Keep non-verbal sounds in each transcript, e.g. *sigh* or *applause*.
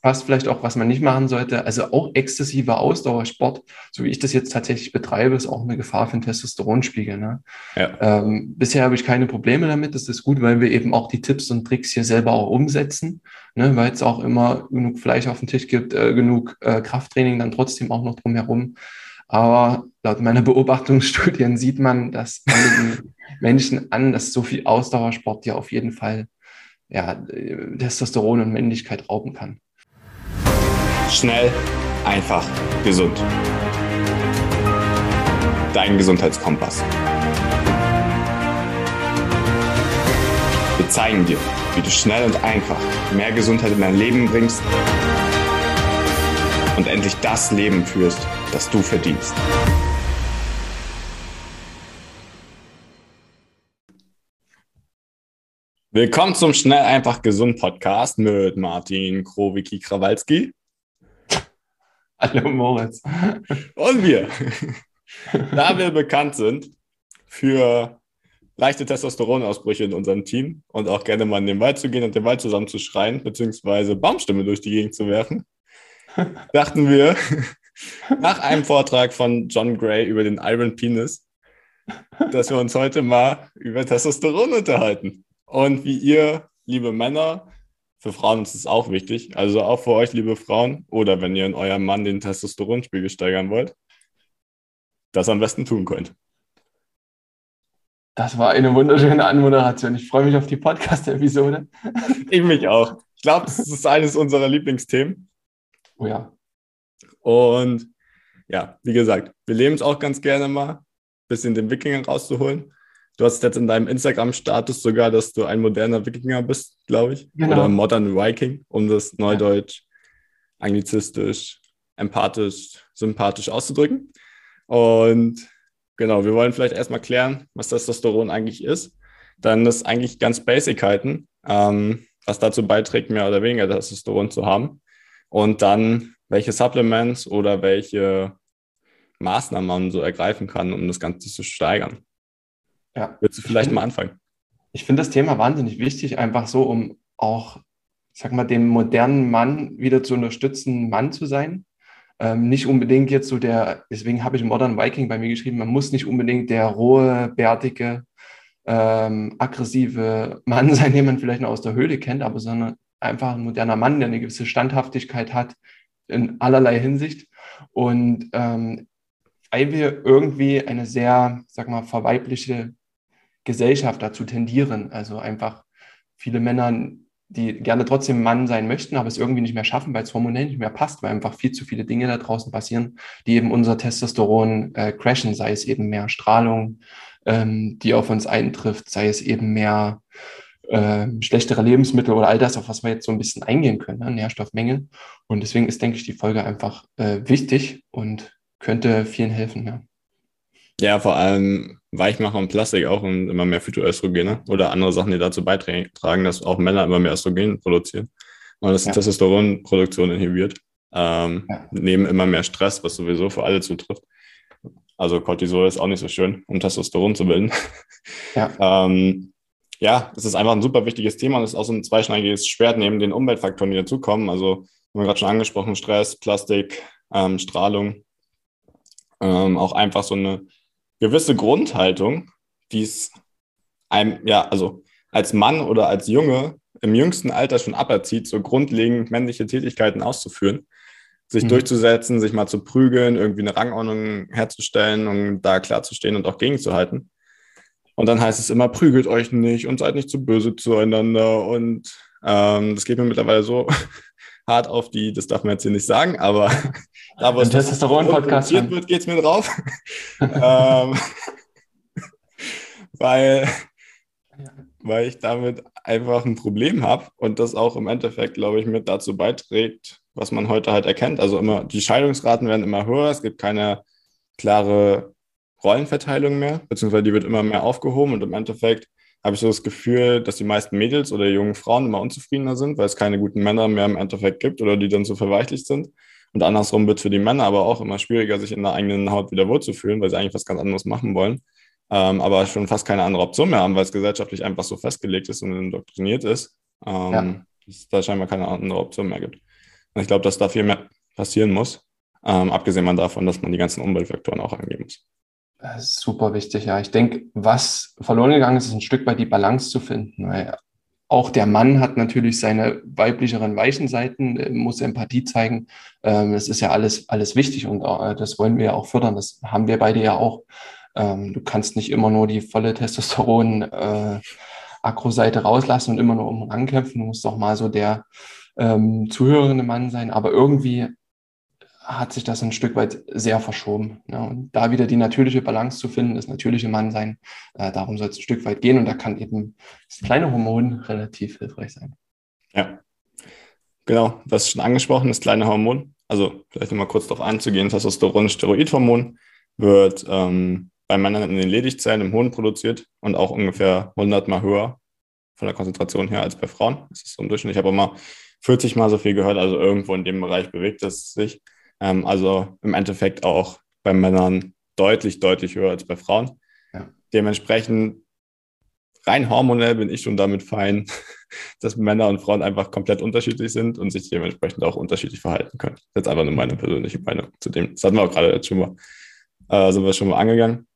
passt vielleicht auch, was man nicht machen sollte. Also auch exzessiver Ausdauersport, so wie ich das jetzt tatsächlich betreibe, ist auch eine Gefahr für den Testosteronspiegel. Ne? Ja. Ähm, bisher habe ich keine Probleme damit. Das ist gut, weil wir eben auch die Tipps und Tricks hier selber auch umsetzen, ne? weil es auch immer genug Fleisch auf dem Tisch gibt, äh, genug äh, Krafttraining dann trotzdem auch noch drumherum. Aber laut meiner *laughs* Beobachtungsstudien sieht man, dass einigen Menschen an, dass so viel Ausdauersport ja auf jeden Fall ja, Testosteron und Männlichkeit rauben kann. Schnell, einfach, gesund. Dein Gesundheitskompass. Wir zeigen dir, wie du schnell und einfach mehr Gesundheit in dein Leben bringst und endlich das Leben führst, das du verdienst. Willkommen zum Schnell einfach gesund Podcast mit Martin Krowicki Krawalski. Hallo Moritz. Und wir. Da wir bekannt sind für leichte Testosteronausbrüche in unserem Team und auch gerne mal in den Wald zu gehen und den Wald zusammen zu schreien, beziehungsweise Baumstämme durch die Gegend zu werfen, *laughs* dachten wir, nach einem Vortrag von John Gray über den Iron Penis, dass wir uns heute mal über Testosteron unterhalten. Und wie ihr, liebe Männer, für Frauen ist es auch wichtig, also auch für euch, liebe Frauen, oder wenn ihr in eurem Mann den Testosteronspiegel steigern wollt, das am besten tun könnt. Das war eine wunderschöne Anmoderation. Ich freue mich auf die Podcast-Episode. *laughs* Ich mich auch. Ich glaube, das ist eines unserer Lieblingsthemen. Oh ja. Und ja, wie gesagt, wir leben es auch ganz gerne mal, ein bisschen den Wikinger rauszuholen. Du hast jetzt in deinem Instagram-Status sogar, dass du ein moderner Wikinger bist, glaube ich. Genau. Oder Modern Viking, um das Neudeutsch anglizistisch, empathisch, sympathisch auszudrücken. Und genau, wir wollen vielleicht erstmal klären, was Testosteron eigentlich ist. Dann das eigentlich ganz Basic-Halten, ähm, was dazu beiträgt, mehr oder weniger Testosteron zu haben. Und dann, welche Supplements oder welche Maßnahmen man so ergreifen kann, um das Ganze zu steigern. Ja. Würdest du vielleicht mal anfangen? Ich finde das Thema wahnsinnig wichtig, einfach so, um auch, sag mal, dem modernen Mann wieder zu unterstützen, Mann zu sein. Ähm, nicht unbedingt jetzt so der, deswegen habe ich Modern Viking bei mir geschrieben, man muss nicht unbedingt der rohe, bärtige, ähm, aggressive Mann *laughs* sein, den man vielleicht noch aus der Höhle kennt, aber sondern einfach ein moderner Mann, der eine gewisse Standhaftigkeit hat in allerlei Hinsicht. Und ähm, weil wir irgendwie eine sehr, sag mal, verweibliche Gesellschaft dazu tendieren. Also einfach viele Männer, die gerne trotzdem Mann sein möchten, aber es irgendwie nicht mehr schaffen, weil es hormonell nicht mehr passt, weil einfach viel zu viele Dinge da draußen passieren, die eben unser Testosteron äh, crashen, sei es eben mehr Strahlung, ähm, die auf uns eintrifft, sei es eben mehr äh, schlechtere Lebensmittel oder all das, auf was wir jetzt so ein bisschen eingehen können, ne? Nährstoffmängel. Und deswegen ist, denke ich, die Folge einfach äh, wichtig und könnte vielen helfen. Ja. Ja, vor allem Weichmacher und Plastik auch und immer mehr Phytoöstrogene oder andere Sachen, die dazu beitragen, dass auch Männer immer mehr Östrogen produzieren und das ja. Testosteronproduktion inhibiert. Ähm, ja. Neben immer mehr Stress, was sowieso für alle zutrifft. Also Cortisol ist auch nicht so schön, um Testosteron zu bilden. *laughs* Ja, ähm, ja es ist einfach ein super wichtiges Thema und es ist auch so ein zweischneidiges Schwert neben den Umweltfaktoren, die dazukommen. Also, wir haben gerade schon angesprochen, Stress, Plastik, ähm, Strahlung, ähm, auch einfach so eine gewisse Grundhaltung, die es einem, ja, also als Mann oder als Junge im jüngsten Alter schon aberzieht, so grundlegend männliche Tätigkeiten auszuführen, sich mhm. durchzusetzen, sich mal zu prügeln, irgendwie eine Rangordnung herzustellen und da klarzustehen und auch gegenzuhalten. Und dann heißt es immer, prügelt euch nicht und seid nicht zu böse zueinander. Und ähm, das geht mir mittlerweile so hart auf die, das darf man jetzt hier nicht sagen, aber *laughs* da, wo es Testosteron-Podcast wird, geht es mir drauf. *laughs* ähm, *laughs* weil, weil ich damit einfach ein Problem habe und das auch im Endeffekt, glaube ich, mit dazu beiträgt, was man heute halt erkennt. Also immer, die Scheidungsraten werden immer höher, es gibt keine klare Rollenverteilung mehr, beziehungsweise die wird immer mehr aufgehoben und im Endeffekt habe ich so das Gefühl, dass die meisten Mädels oder jungen Frauen immer unzufriedener sind, weil es keine guten Männer mehr im Endeffekt gibt oder die dann so verweichlicht sind. Und andersrum wird es für die Männer aber auch immer schwieriger, sich in der eigenen Haut wieder wohlzufühlen, weil sie eigentlich was ganz anderes machen wollen, ähm, aber schon fast keine andere Option mehr haben, weil es gesellschaftlich einfach so festgelegt ist und indoktriniert ist, ähm, ja. dass es da scheinbar keine andere Option mehr gibt. Und ich glaube, dass da viel mehr passieren muss, ähm, abgesehen davon, dass man die ganzen Umweltfaktoren auch angehen muss. Super wichtig, ja. Ich denke, was verloren gegangen ist, ist ein Stück weit die Balance zu finden, weil auch der Mann hat natürlich seine weiblicheren weichen Seiten, äh, muss Empathie zeigen. Ähm, das ist ja alles, alles wichtig und äh, das wollen wir ja auch fördern. Das haben wir beide ja auch. Ähm, du kannst nicht immer nur die volle Testosteron äh, Akro-Seite rauslassen und immer nur um Rang kämpfen. Du musst doch mal so der ähm, zuhörende Mann sein. Aber irgendwie hat sich das ein Stück weit sehr verschoben. Ja, und da wieder die natürliche Balance zu finden, das natürliche Mannsein, äh, darum soll es ein Stück weit gehen und da kann eben das kleine Hormon relativ hilfreich sein. Ja, genau, das ist schon angesprochen, das kleine Hormon. Also vielleicht nochmal kurz darauf einzugehen, Testosteron, Steroidhormon, wird ähm, bei Männern in den Ledigzellen im Hoden produziert und auch ungefähr 100 mal höher von der Konzentration her als bei Frauen. Das ist so im Durchschnitt. Ich habe immer 40 mal so viel gehört, also irgendwo in dem Bereich bewegt es sich. Ähm, also im Endeffekt auch bei Männern deutlich, deutlich höher als bei Frauen. Ja. Dementsprechend rein hormonell bin ich schon damit fein, *laughs* dass Männer und Frauen einfach komplett unterschiedlich sind und sich dementsprechend auch unterschiedlich verhalten können. Das ist einfach nur meine persönliche Meinung zu dem. Das hatten wir auch gerade jetzt schon mal, äh, sind wir schon mal angegangen.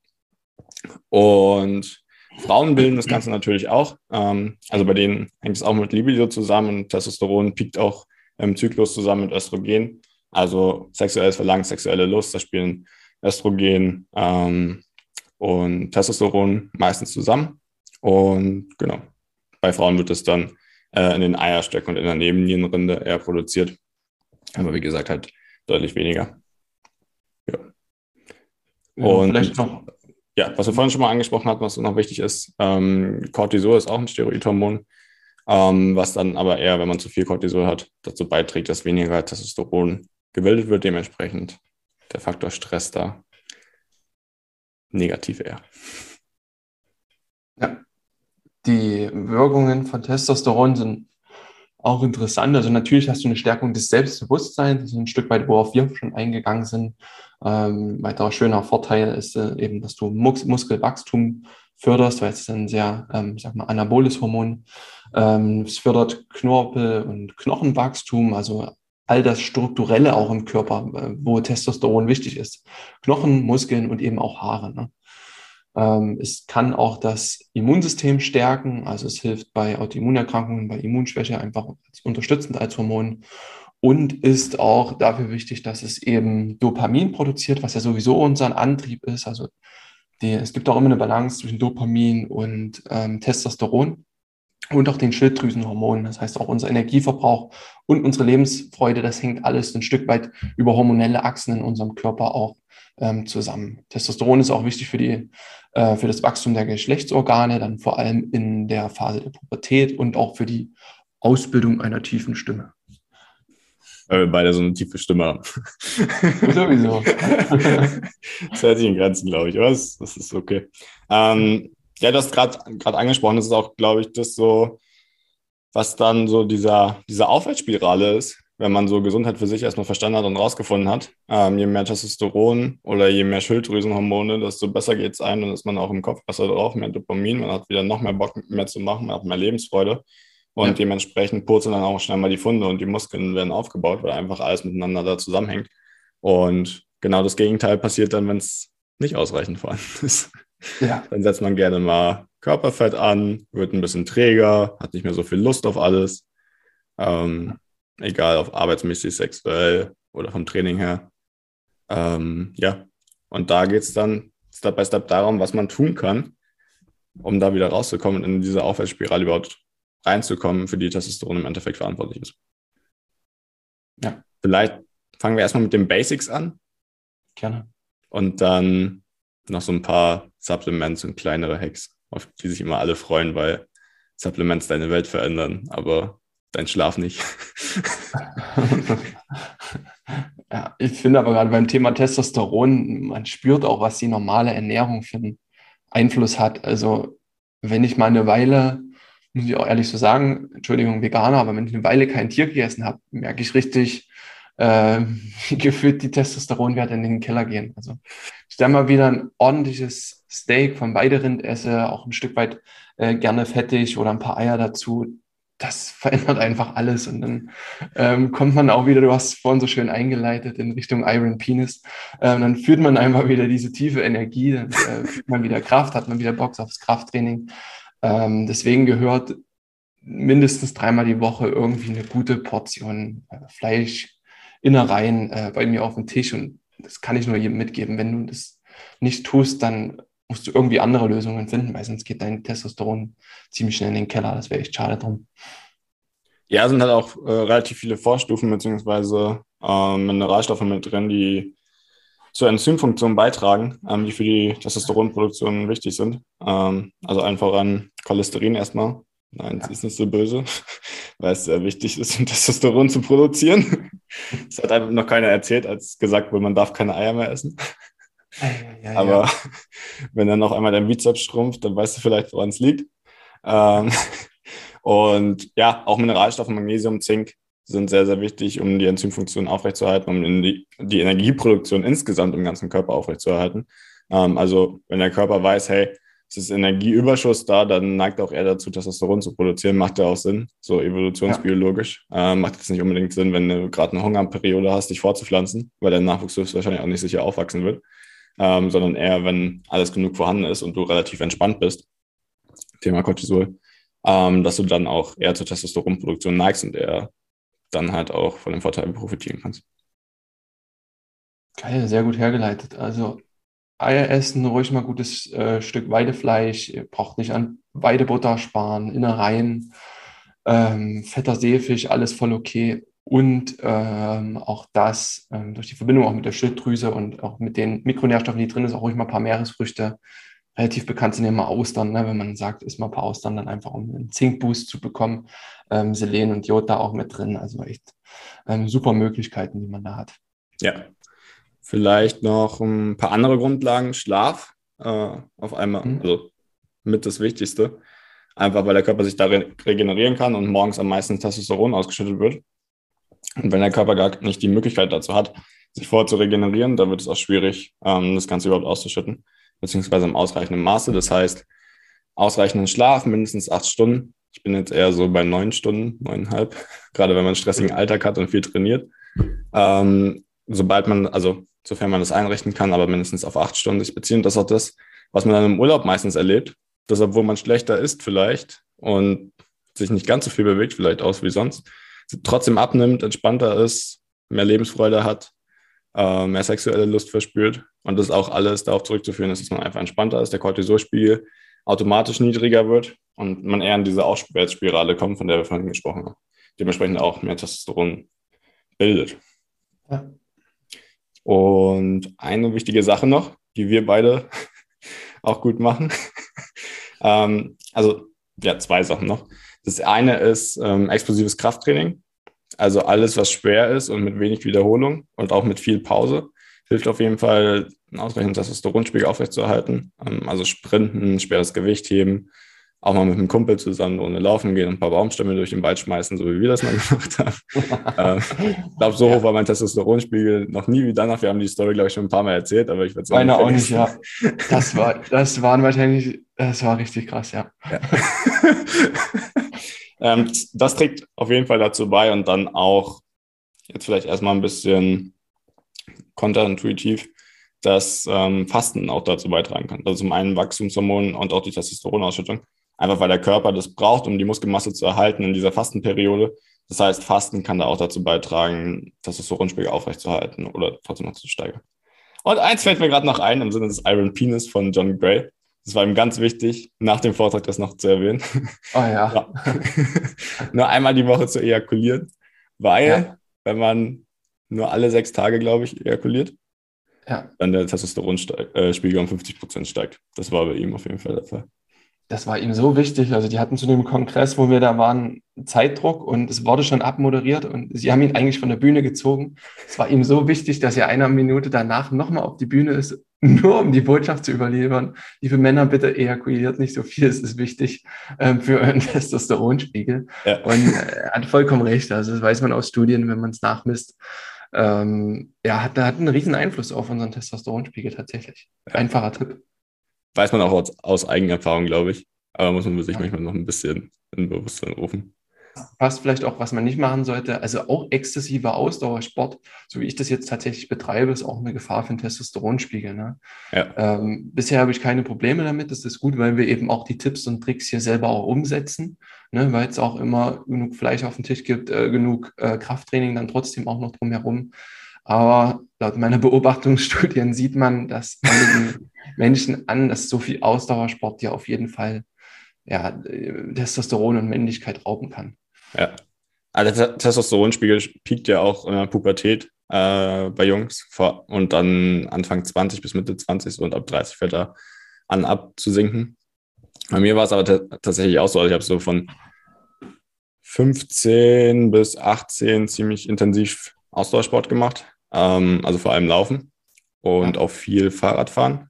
Und Frauen bilden das Ganze natürlich auch. Ähm, also bei denen hängt es auch mit Libido zusammen und Testosteron piekt auch im Zyklus zusammen mit Östrogen. Also sexuelles Verlangen, sexuelle Lust, da spielen Östrogen ähm, und Testosteron meistens zusammen. Und genau, bei Frauen wird es dann äh, in den Eierstöcken und in der Nebennierenrinde eher produziert. Aber wie gesagt, halt deutlich weniger. Ja. Und vielleicht noch. Ja, was wir vorhin schon mal angesprochen hatten, was noch wichtig ist, ähm, Cortisol ist auch ein Steroidhormon, ähm, was dann aber eher, wenn man zu viel Cortisol hat, dazu beiträgt, dass weniger Testosteron gebildet wird, dementsprechend der Faktor Stress da negativ eher. Ja, die Wirkungen von Testosteron sind auch interessant. Also natürlich hast du eine Stärkung des Selbstbewusstseins, das ist ein Stück weit, worauf wir schon eingegangen sind. Ähm, weiterer schöner Vorteil ist äh, eben, dass du Mus Muskelwachstum förderst, weil es ein sehr, ähm, sag mal, anaboles Hormon. Ähm, es fördert Knorpel- und Knochenwachstum, also all das Strukturelle auch im Körper, äh, wo Testosteron wichtig ist. Knochen, Muskeln und eben auch Haare. Ne? Ähm, es kann auch das Immunsystem stärken, also es hilft bei Autoimmunerkrankungen, bei Immunschwäche einfach als unterstützend als Hormon und ist auch dafür wichtig, dass es eben Dopamin produziert, was ja sowieso unser Antrieb ist. Also die, es gibt auch immer eine Balance zwischen Dopamin und ähm, Testosteron und auch den Schilddrüsenhormonen. Das heißt auch unser Energieverbrauch und unsere Lebensfreude, das hängt alles ein Stück weit über hormonelle Achsen in unserem Körper auch ähm, zusammen. Testosteron ist auch wichtig für, die, äh, für das Wachstum der Geschlechtsorgane, dann vor allem in der Phase der Pubertät und auch für die Ausbildung einer tiefen Stimme. Weil wir beide so eine tiefe Stimme haben. *laughs* Sowieso. *laughs* das hält sich in Grenzen, glaube ich. Aber das, das ist okay. Ähm, ja, das gerade angesprochen, das ist auch, glaube ich, das so, was dann so dieser, diese Aufwärtsspirale ist, wenn man so Gesundheit für sich erstmal verstanden hat und rausgefunden hat. Ähm, je mehr Testosteron oder je mehr Schilddrüsenhormone, desto besser geht es ein und ist man auch im Kopf besser drauf, mehr Dopamin, man hat wieder noch mehr Bock mehr zu machen, man hat mehr Lebensfreude. Und ja. dementsprechend purzeln dann auch schnell mal die Funde und die Muskeln werden aufgebaut, weil einfach alles miteinander da zusammenhängt. Und genau das Gegenteil passiert dann, wenn es nicht ausreichend vorhanden ist. Ja. Dann setzt man gerne mal Körperfett an, wird ein bisschen träger, hat nicht mehr so viel Lust auf alles. Ähm, egal, ob arbeitsmäßig, sexuell oder vom Training her. Ähm, ja, und da geht es dann Step by Step darum, was man tun kann, um da wieder rauszukommen und in diese Aufwärtsspirale überhaupt reinzukommen, für die Testosteron im Endeffekt verantwortlich ist. Ja. Vielleicht fangen wir erstmal mit den Basics an. Gerne. Und dann noch so ein paar Supplements und kleinere Hacks, auf die sich immer alle freuen, weil Supplements deine Welt verändern, aber dein Schlaf nicht. *laughs* ja, ich finde aber gerade beim Thema Testosteron, man spürt auch, was die normale Ernährung für einen Einfluss hat. Also wenn ich mal eine Weile, muss ich auch ehrlich so sagen, Entschuldigung, Veganer, aber wenn ich eine Weile kein Tier gegessen habe, merke ich richtig, äh, *laughs* gefühlt die Testosteronwerte in den Keller gehen. Also ich dann mal wieder ein ordentliches Steak vom Weiderind esse, auch ein Stück weit äh, gerne fettig oder ein paar Eier dazu. das *laughs* verändert einfach alles. Und dann ähm, kommt man auch wieder, du hast es vorhin so schön eingeleitet, in Richtung Iron Penis. Ähm, dann führt man einfach wieder diese tiefe Energie, dann äh, *laughs* fühlt man wieder Kraft, hat man wieder Bock aufs Krafttraining. Ähm, deswegen gehört mindestens dreimal die Woche irgendwie eine gute Portion äh, Fleisch, Innereien äh, bei mir auf dem Tisch. Und das kann ich nur jedem mitgeben. Wenn du das nicht tust, dann musst du irgendwie andere Lösungen finden, weil sonst geht dein Testosteron ziemlich schnell in den Keller. Das wäre echt schade drum. Ja, sind halt auch äh, relativ viele Vorstufen beziehungsweise äh, Mineralstoffe mit drin, die zur Enzymfunktion beitragen, ähm, die für die Testosteronproduktion wichtig sind. Ähm, also einfach an Cholesterin erstmal. Nein, es ja. ist nicht so böse, *laughs* weil es sehr wichtig ist, *laughs* um Testosteron zu produzieren. *laughs* Das hat einfach noch keiner erzählt, als gesagt wurde, man darf keine Eier mehr essen. Ja, ja, Aber wenn dann noch einmal dein Bizeps schrumpft, dann weißt du vielleicht, woran es liegt. Ähm, und ja, auch Mineralstoffe, Magnesium, Zink sind sehr, sehr wichtig, um die Enzymfunktion aufrechtzuerhalten, um die, die Energieproduktion insgesamt im ganzen Körper aufrechtzuerhalten. Ähm, also wenn der Körper weiß, hey, ist Energieüberschuss da, dann neigt auch er dazu, Testosteron zu produzieren. Macht ja auch Sinn, so evolutionsbiologisch. Ja. Ähm, macht jetzt nicht unbedingt Sinn, wenn du gerade eine Hungerperiode hast, dich vorzupflanzen, weil der Nachwuchs wahrscheinlich auch nicht sicher aufwachsen wird ähm, sondern eher, wenn alles genug vorhanden ist und du relativ entspannt bist, Thema Cortisol, ähm, dass du dann auch eher zur Testosteronproduktion neigst und eher dann halt auch von den Vorteilen profitieren kannst. Geil, sehr gut hergeleitet. Also Eier essen, ruhig mal gutes äh, Stück Weidefleisch, ihr braucht nicht an Weidebutter sparen, Innereien, ähm, fetter Seefisch, alles voll okay. Und ähm, auch das ähm, durch die Verbindung auch mit der Schilddrüse und auch mit den Mikronährstoffen, die drin ist, auch ruhig mal ein paar Meeresfrüchte. Relativ bekannt sind ja immer Austern, ne? wenn man sagt, isst mal ein paar Austern, dann einfach um einen Zinkboost zu bekommen. Ähm, Selen und Jod da auch mit drin. Also echt ähm, super Möglichkeiten, die man da hat. Ja. Vielleicht noch ein paar andere Grundlagen. Schlaf äh, auf einmal, mhm. also mit das Wichtigste. Einfach weil der Körper sich da re regenerieren kann und morgens am meisten Testosteron ausgeschüttet wird. Und wenn der Körper gar nicht die Möglichkeit dazu hat, sich vorher zu regenerieren, dann wird es auch schwierig, ähm, das Ganze überhaupt auszuschütten, beziehungsweise im ausreichenden Maße. Das heißt, ausreichenden Schlaf, mindestens acht Stunden. Ich bin jetzt eher so bei neun Stunden, neuneinhalb, *laughs* gerade wenn man einen stressigen Alltag hat und viel trainiert. Ähm, sobald man, also sofern man das einrichten kann, aber mindestens auf acht Stunden sich beziehen. Das ist auch das, was man dann im Urlaub meistens erlebt, dass obwohl man schlechter isst vielleicht und sich nicht ganz so viel bewegt, vielleicht aus wie sonst, trotzdem abnimmt, entspannter ist, mehr Lebensfreude hat, äh, mehr sexuelle Lust verspürt. Und das auch alles darauf zurückzuführen ist, dass man einfach entspannter ist, der Cortisolspiegel automatisch niedriger wird und man eher in diese Aufwärtsspirale kommt, von der wir vorhin gesprochen haben. Dementsprechend auch mehr Testosteron bildet. Ja. Und eine wichtige Sache noch, die wir beide *laughs* auch gut machen. *laughs* ähm, also ja, zwei Sachen noch. Das eine ist ähm, explosives Krafttraining. Also alles, was schwer ist und mit wenig Wiederholung und auch mit viel Pause, hilft auf jeden Fall, einen ausreichenden Testosteronspiegel aufrechtzuerhalten. Ähm, also Sprinten, schweres Gewicht heben, auch mal mit einem Kumpel zusammen ohne laufen gehen und ein paar Baumstämme durch den Wald schmeißen, so wie wir das mal *laughs* gemacht haben. ähm, ich glaube, so hoch war mein Testosteronspiegel noch nie wie danach. Wir haben die Story, glaube ich, schon ein paar Mal erzählt, aber ich würde sagen. Meine auch nicht, ja. Das, war, das waren wahrscheinlich, das war richtig krass, ja. ja. *laughs* ähm, das trägt auf jeden Fall dazu bei und dann auch jetzt vielleicht erstmal ein bisschen konterintuitiv, dass ähm, Fasten auch dazu beitragen kann. Also zum einen Wachstumshormon und auch die Testosteronausschüttung. Einfach weil der Körper das braucht, um die Muskelmasse zu erhalten in dieser Fastenperiode. Das heißt, Fasten kann da auch dazu beitragen, Testosteronspiegel aufrechtzuerhalten oder trotzdem noch zu steigern. Und eins fällt mir gerade noch ein im Sinne des Iron Penis von John Gray. Das war ihm ganz wichtig, nach dem Vortrag das noch zu erwähnen. Oh ja. *laughs* ja. *laughs* nur einmal die Woche zu ejakulieren, weil, ja. wenn man nur alle sechs Tage, glaube ich, ejakuliert, ja. dann der Testosteronspiegel um 50 Prozent steigt. Das war bei ihm auf jeden Fall der Fall das war ihm so wichtig. Also die hatten zu dem Kongress, wo wir da waren, Zeitdruck und es wurde schon abmoderiert und sie haben ihn eigentlich von der Bühne gezogen. Es war ihm so wichtig, dass er einer Minute danach nochmal auf die Bühne ist, nur um die Botschaft zu überliefern. Liebe Männer, bitte ejakuliert nicht so viel, es ist wichtig ähm, für euren *laughs* Testosteronspiegel. Ja. Und er hat vollkommen recht. Also das weiß man aus Studien, wenn man es nachmisst. Ähm, ja, hat, hat einen riesen Einfluss auf unseren Testosteronspiegel tatsächlich. Einfacher Tipp weiß man auch aus, aus Eigenerfahrung, glaube ich. Aber muss man sich ja. manchmal noch ein bisschen in Bewusstsein rufen. passt vielleicht auch, was man nicht machen sollte. Also auch exzessiver Ausdauersport, so wie ich das jetzt tatsächlich betreibe, ist auch eine Gefahr für den Testosteronspiegel. Ne? Ja. Ähm, bisher habe ich keine Probleme damit. Das ist gut, weil wir eben auch die Tipps und Tricks hier selber auch umsetzen, ne? weil es auch immer genug Fleisch auf dem Tisch gibt, äh, genug äh, Krafttraining dann trotzdem auch noch drumherum. Aber laut meiner Beobachtungsstudien *laughs* sieht man, dass einigen Menschen an, dass so viel Ausdauersport ja auf jeden Fall ja, Testosteron und Männlichkeit rauben kann. Ja. Also der Testosteronspiegel piekt ja auch in der Pubertät äh, bei Jungs vor, und dann Anfang 20 bis Mitte 20 und ab 30 fällt er an abzusinken. Bei mir war es aber tatsächlich auch so, also ich habe so von 15 bis 18 ziemlich intensiv Ausdauersport gemacht, ähm, also vor allem Laufen und ja. auch viel Fahrradfahren.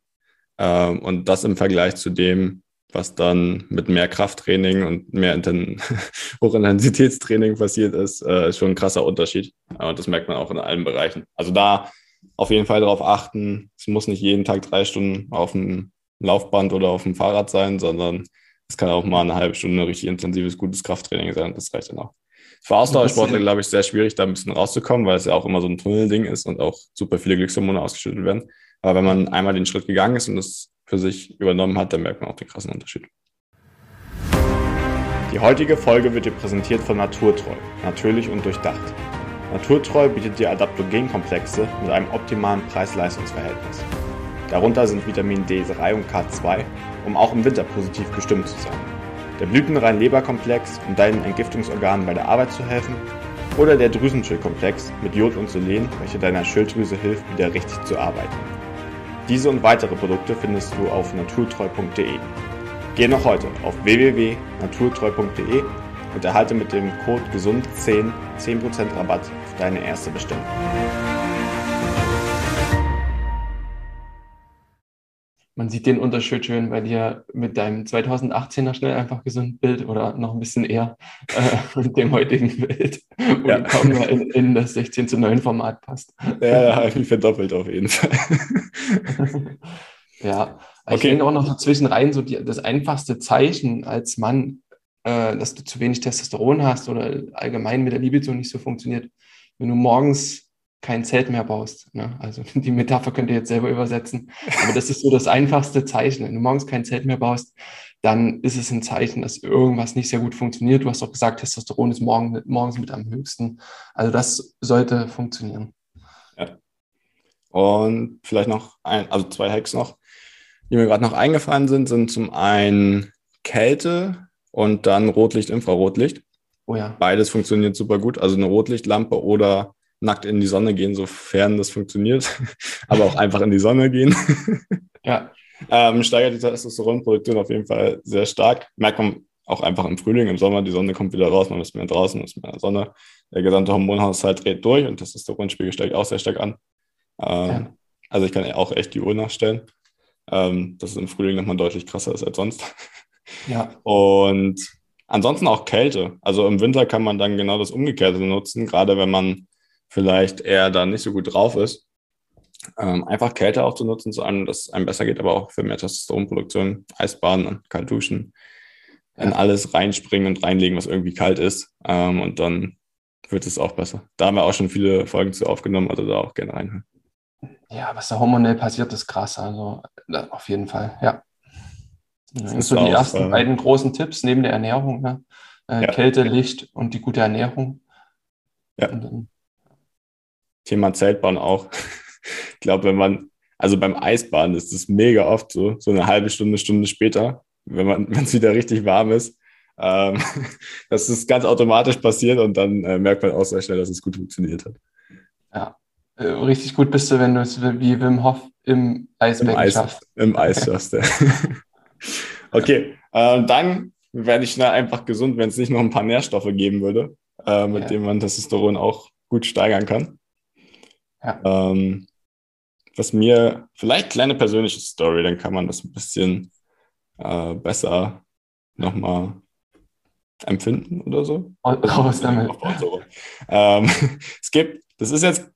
Ähm, und das im Vergleich zu dem, was dann mit mehr Krafttraining und mehr *laughs* Hochintensitätstraining passiert ist, äh, ist schon ein krasser Unterschied. Und das merkt man auch in allen Bereichen. Also da auf jeden Fall darauf achten, es muss nicht jeden Tag drei Stunden auf dem Laufband oder auf dem Fahrrad sein, sondern es kann auch mal eine halbe Stunde richtig intensives, gutes Krafttraining sein. Das reicht dann auch. Für Ausdauersportler, glaube ich, sehr schwierig, da ein bisschen rauszukommen, weil es ja auch immer so ein Tunnelding ist und auch super viele Glückshormone ausgeschüttet werden. Aber wenn man einmal den Schritt gegangen ist und das für sich übernommen hat, dann merkt man auch den krassen Unterschied. Die heutige Folge wird dir präsentiert von Naturtreu, natürlich und durchdacht. Naturtreu bietet dir Adaptogenkomplexe mit einem optimalen Preis-Leistungs-Verhältnis. Darunter sind Vitamin D3 und K2, um auch im Winter positiv gestimmt zu sein. Der blütenrein Leberkomplex, um deinen Entgiftungsorganen bei der Arbeit zu helfen. Oder der Drüsenschildkomplex mit Jod und Selen, welcher deiner Schilddrüse hilft, wieder richtig zu arbeiten. Diese und weitere Produkte findest du auf naturtreu.de. Geh noch heute auf www.naturtreu.de und erhalte mit dem Code GESUND10 10% Rabatt auf deine erste Bestellung. Man sieht den Unterschied schön bei dir mit deinem 2018er schnell einfach gesund Bild oder noch ein bisschen eher äh, *laughs* mit dem heutigen Bild, wo ja. kaum mehr in, in, das 16 zu 9 Format passt. Ja, ich verdoppelt auf jeden Fall. *laughs* ja, okay. ich denke auch noch so zwischenrein so die, das einfachste Zeichen als Mann, äh, dass du zu wenig Testosteron hast oder allgemein mit der Libido nicht so funktioniert, wenn du morgens kein Zelt mehr baust. Ne? Also *laughs* die Metapher könnt ihr jetzt selber übersetzen. Aber das ist so das einfachste Zeichen. Wenn du morgens kein Zelt mehr baust, dann ist es ein Zeichen, dass irgendwas nicht sehr gut funktioniert. Du hast auch gesagt, Testosteron ist morgen, morgens mit am höchsten. Also das sollte funktionieren. Ja. Und vielleicht noch ein, also zwei Hacks noch, die mir gerade noch eingefallen sind, sind zum einen Kälte und dann Rotlicht, Infrarotlicht. Oh ja. Beides funktioniert super gut. Also eine Rotlichtlampe oder nackt in die Sonne gehen, sofern das funktioniert, *laughs* aber auch einfach in die Sonne gehen. ja. *laughs* Ähm, steigert die Testosteronproduktion auf jeden Fall sehr stark. Merkt man auch einfach im Frühling, im Sommer, die Sonne kommt wieder raus, man ist mehr draußen, man ist mehr in der Sonne. Der gesamte Hormonhaushalt dreht durch und Testosteronspiegel steigt auch sehr stark an. Ähm, ja. Also ich kann auch echt die Uhr nachstellen. Ähm, dass es im Frühling nochmal deutlich krasser ist als sonst. *laughs* Ja. Und ansonsten auch Kälte. Also im Winter kann man dann genau das Umgekehrte nutzen, gerade wenn man vielleicht eher da nicht so gut drauf ist. Ähm, einfach Kälte auch zu nutzen, zu einem, dass es einem besser geht, aber auch für mehr Testosteronproduktion, Eisbaden, kalt duschen, in alles reinspringen und reinlegen, was irgendwie kalt ist. Ähm, und dann wird es auch besser. Da haben wir auch schon viele Folgen zu aufgenommen, also da auch gerne reinhören. Ja, was da hormonell passiert, ist krass. Also auf jeden Fall, ja. Das sind so die ersten äh, beiden großen Tipps neben der Ernährung. Ne? Äh, ja. Kälte, Licht und die gute Ernährung. Ja. Dann, Thema Zeltbauen auch. ich glaube, wenn man, also beim Eisbaden ist es mega oft so, so eine halbe Stunde, Stunde später, wenn man, *laughs* wenn es wieder richtig warm ist, ähm, *laughs* dass es ganz automatisch passiert und dann äh, merkt man auch sehr schnell, dass es gut funktioniert hat. Ja, äh, richtig gut bist du, wenn du es wie Wim Hof im Eisbecken Im Eis, schaffst. Im Eis schaffst, ja. *laughs* okay, äh, dann werde ich schnell einfach gesund, wenn es nicht noch ein paar Nährstoffe geben würde, äh, mit ja. denen man Testosteron auch gut steigern kann. Ja. Ähm, was mir, vielleicht kleine persönliche Story, dann kann man das ein bisschen äh, besser nochmal empfinden oder so. Raus *laughs* damit. Ähm, *laughs* es gibt, das ist jetzt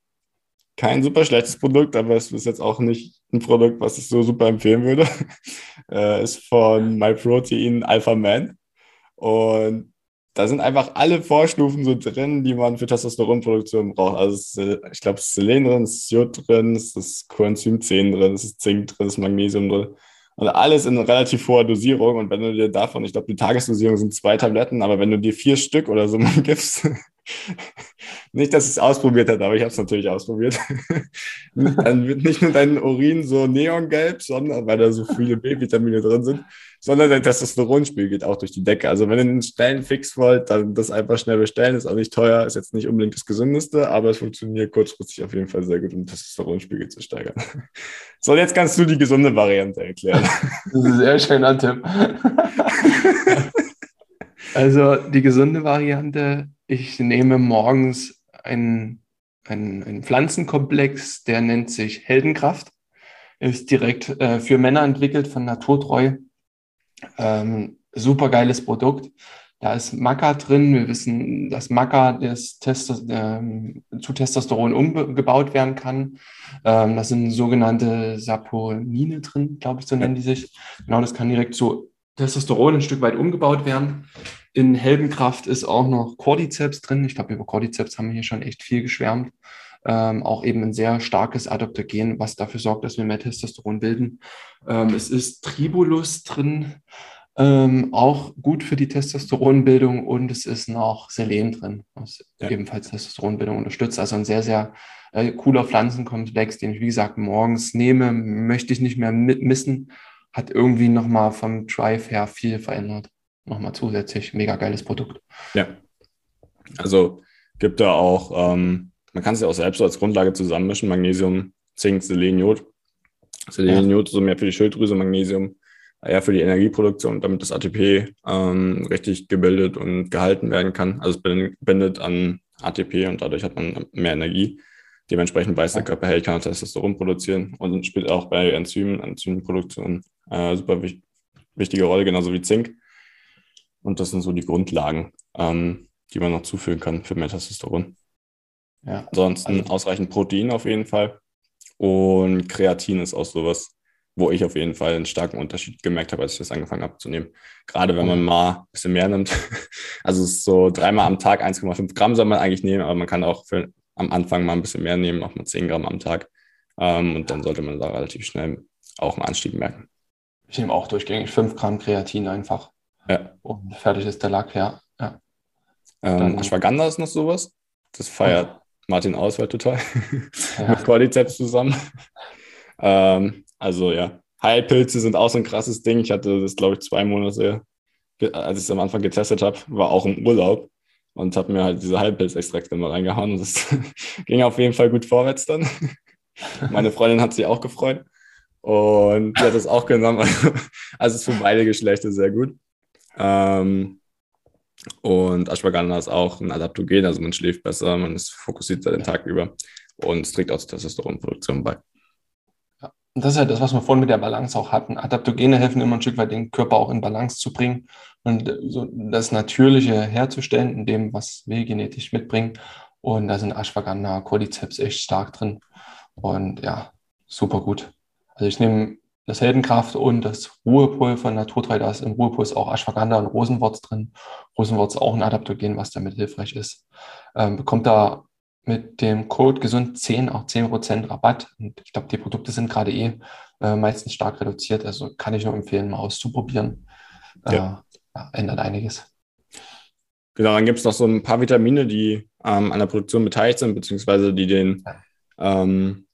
kein super schlechtes Produkt, aber es ist jetzt auch nicht ein Produkt, was ich so super empfehlen würde. *laughs* äh, ist von MyProtein Alpha Man. Und da sind einfach alle Vorstufen so drin, die man für Testosteronproduktion braucht. Also äh, ich glaube, es ist Selen drin, es ist Jod drin, es ist Coenzym 10 drin, es ist Zink drin, es ist Magnesium drin. Und alles in relativ hoher Dosierung. Und wenn du dir davon, ich glaube, die Tagesdosierung sind zwei Tabletten, aber wenn du dir vier Stück oder so *laughs* mal gibst, *laughs* nicht, dass ich es ausprobiert hätte, aber ich habe es natürlich ausprobiert, *laughs* dann wird nicht nur dein Urin so neongelb, sondern weil da so viele B-Vitamine drin sind, sondern dein Testosteronspiegel geht auch durch die Decke. Also wenn ihr einen Stellenfix wollt, dann das einfach schnell bestellen. Ist auch nicht teuer, ist jetzt nicht unbedingt das Gesündeste, aber es funktioniert kurzfristig auf jeden Fall sehr gut, um den Testosteronspiegel zu steigern. *laughs* So, jetzt kannst du die gesunde Variante erklären. Das ist ein sehr schöner Tipp. Also die gesunde Variante, ich nehme morgens einen, einen, einen Pflanzenkomplex, der nennt sich Heldenkraft. Ist direkt äh, für Männer entwickelt von Naturtreu. Ähm, super geiles Produkt. Da ist Maca drin. Wir wissen, dass Maca das Testos, ähm, zu Testosteron umgebaut werden kann. Ähm, das sind sogenannte Saponine drin, glaube ich, so nennen die sich. Genau, das kann direkt zu Testosteron ein Stück weit umgebaut werden. In Heldenkraft ist auch noch Cordyceps drin. Ich glaube, über Cordyceps haben wir hier schon echt viel geschwärmt. Ähm, auch eben ein sehr starkes Adaptogen, was dafür sorgt, dass wir mehr Testosteron bilden. Ähm, es ist Tribulus drin, ähm, auch gut für die Testosteronbildung und es ist noch Selen drin, was ja. ebenfalls Testosteronbildung unterstützt. Also ein sehr, sehr äh, cooler Pflanzenkomplex, den ich, wie gesagt, morgens nehme, möchte ich nicht mehr missen. Hat irgendwie nochmal vom Drive her viel verändert. Nochmal zusätzlich, mega geiles Produkt. Ja. Also gibt da auch ähm, man kann es ja auch selbst als Grundlage zusammenmischen, Magnesium, Zink, Selen, Jod. Selen, Jod so mehr für die Schilddrüse, Magnesium eher für die Energieproduktion, damit das ATP ähm, richtig gebildet und gehalten werden kann. Also es bindet an ATP und dadurch hat man mehr Energie. Dementsprechend weiß der Körper, hey, ich kann Testosteron produzieren und spielt auch bei Enzymen, Enzymproduktion äh, super wich wichtige Rolle, genauso wie Zink. Und das sind so die Grundlagen, ähm, die man noch zufügen kann für mehr Testosteron. Ja. Ansonsten also, ausreichend Protein auf jeden Fall. Und Kreatin ist auch sowas, wo ich auf jeden Fall einen starken Unterschied gemerkt habe, als ich das angefangen habe zu nehmen. Gerade wenn man mal ein bisschen mehr nimmt. *laughs* Also es ist so dreimal am Tag 1,5 Gramm soll man eigentlich nehmen, aber man kann auch für, am Anfang mal ein bisschen mehr nehmen, auch mal 10 Gramm am Tag. Ähm, und dann sollte man da relativ schnell auch einen Anstieg merken. Ich nehme auch durchgängig 5 Gramm Kreatin einfach. Ja. Und fertig ist der Lack, ja. ja. Ähm, Ashwagandha ist noch sowas. Das feiert Martin Auswahl total. Ja. *laughs* Mit Cordyceps zusammen. ähm, also ja, Heilpilze sind auch so ein krasses Ding. Ich hatte das, glaube ich, zwei Monate, als ich es am Anfang getestet habe, war auch im Urlaub und habe mir halt diese Heilpilzextrakte mal reingehauen. Und das *laughs* ging auf jeden Fall gut vorwärts dann. *laughs* Meine Freundin hat sich auch gefreut und die hat das auch genommen. Also es ist für beide Geschlechter sehr gut. Ähm, und Ashwagandha ist auch ein Adaptogen, also man schläft besser, man ist fokussiert den Tag über und es trägt auch zur Testosteronproduktion bei. Ja, das ist ja das, was wir vorhin mit der Balance auch hatten. Adaptogene helfen immer ein Stück weit, den Körper auch in Balance zu bringen und so das Natürliche herzustellen, in dem, was wir genetisch mitbringen. Und da sind Ashwagandha, Cordyceps echt stark drin. Und ja, super gut. Also ich nehme das Heldenkraft und das Ruhepulver Naturtreu, da ist im Ruhepol auch Ashwagandha und Rosenwurz drin. Rosenwurz ist auch ein Adaptogen, was damit hilfreich ist. Ähm, bekommt da mit dem Code gesund 10 auch 10% Rabatt. Und ich glaube, die Produkte sind gerade eh äh, meistens stark reduziert. Also kann ich nur empfehlen, mal auszuprobieren. Äh, ja. ja, ändert einiges. Genau, dann gibt es noch so ein paar Vitamine, die ähm, an der Produktion beteiligt sind, beziehungsweise die den ähm,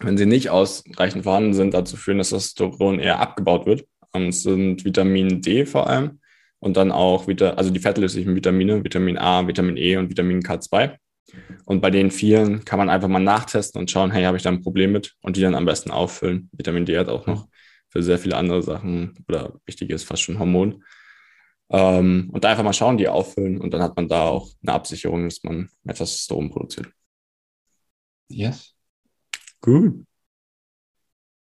wenn sie nicht ausreichend vorhanden sind, dazu führen, dass das Testosteron eher abgebaut wird. Ähm, es sind Vitamin D vor allem und dann auch wieder, also die fettlöslichen Vitamine, Vitamin A, Vitamin E und Vitamin K2. Und bei den vielen kann man einfach mal nachtesten und schauen, hey, habe ich da ein Problem mit? Und die dann am besten auffüllen. Vitamin D hat auch noch für sehr viele andere Sachen oder wichtig ist fast schon Hormon. Ähm, und da einfach mal schauen, die auffüllen und dann hat man da auch eine Absicherung, dass man mehr Testosteron produziert. Yes. Gut.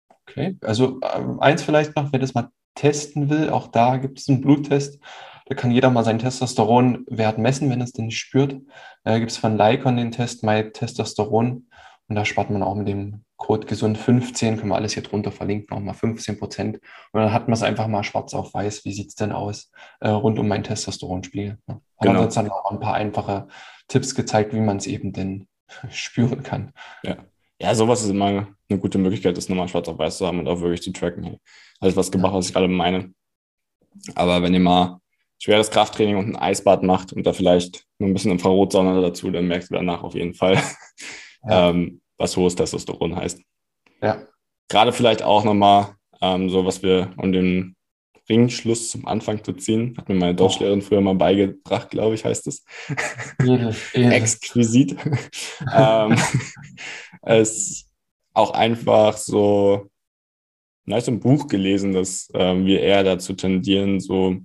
Okay, also äh, eins vielleicht noch, wer das mal testen will, auch da gibt es einen Bluttest. Da kann jeder mal seinen Testosteronwert messen, wenn es den nicht spürt. Da gibt es von Lycon den Test My Testosteron Und da spart man auch mit dem Code gesund15, können wir alles hier drunter verlinken, nochmal 15 Prozent. Und dann hat man es einfach mal schwarz auf weiß, wie sieht es denn aus äh, rund um mein Testosteronspiegel. Ne? Haben genau. uns dann auch ein paar einfache Tipps gezeigt, wie man es eben denn *laughs* spüren kann. Ja. Ja, sowas ist immer eine gute Möglichkeit, das nochmal schwarz auf weiß zu haben und auch wirklich zu tracken. Alles was gemacht, was ich gerade meine. Aber wenn ihr mal schweres Krafttraining und ein Eisbad macht und da vielleicht nur ein bisschen Infrarotsonne dazu, dann merkt ihr danach auf jeden Fall, *laughs* ja. ähm, was hohes Testosteron heißt. Ja. Gerade vielleicht auch nochmal ähm, so, was wir um den Ringschluss zum Anfang zu ziehen, hat mir meine. Deutschlehrerin früher mal beigebracht, glaube ich, heißt es. *laughs* Exquisit. *laughs* ähm, es auch einfach so, na, ich habe ein Buch gelesen, dass ähm, wir eher dazu tendieren, so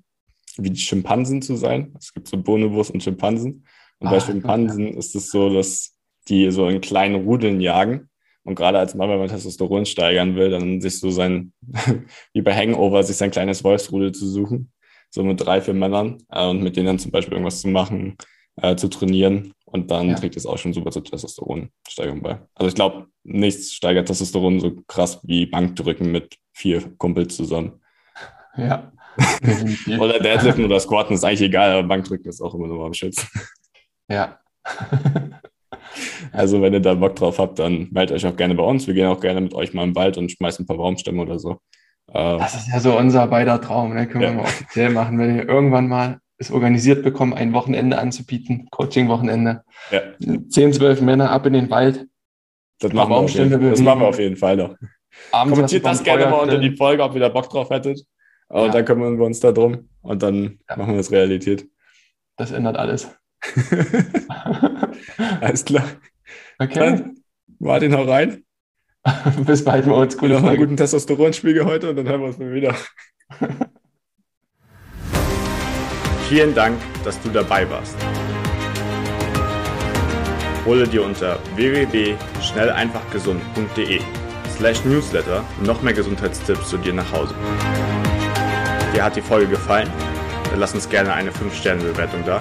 wie die Schimpansen zu sein. Es gibt so Bonobos und Schimpansen. Und bei ah, Schimpansen okay. ist es so, dass die so in kleinen Rudeln jagen. Und gerade als Mann, wenn man Testosteron steigern will, dann sich so sein, *laughs* wie bei Hangover, sich sein kleines Wolfsrudel zu suchen. So mit drei, vier Männern äh, und mit denen dann zum Beispiel irgendwas zu machen, äh, zu trainieren. Und dann ja. trägt es auch schon super zur Testosteronsteigerung bei. Also ich glaube, nichts steigert Testosteron so krass wie Bankdrücken mit vier Kumpels zusammen. Ja. *laughs* oder Deadliften oder Squatten ist eigentlich egal, aber Bankdrücken ist auch immer noch am Schützen. Ja. *laughs* also wenn ihr da Bock drauf habt, dann meldet euch auch gerne bei uns. Wir gehen auch gerne mit euch mal im Wald und schmeißen ein paar Baumstämme oder so. Äh, das ist ja so unser beider Traum, ne? können ja. wir mal offiziell machen, wenn wir irgendwann mal es organisiert bekommen, ein Wochenende anzubieten, Coaching-Wochenende. Ja. Zehn, zwölf Männer ab in den Wald. Das machen, wir auf jeden, das machen wir auf jeden Fall noch. Abends Kommentiert das gerne mal unter die Folge, ob ihr da Bock drauf hättet. Und ja. dann kümmern wir uns da drum und dann ja. machen wir es Realität. Das ändert alles. *laughs* alles klar. Okay. Dann, Martin, hau rein. *laughs* Bis bald bei uns. Noch einen guten Testosteronspiegel heute und dann hören wir uns mal wieder. *laughs* Vielen Dank, dass du dabei warst. Hole dir unter www.schnelleinfachgesund.de slash newsletter noch mehr Gesundheitstipps zu dir nach Hause. Dir hat die Folge gefallen? Dann lass uns gerne eine 5-Sterne-Bewertung da,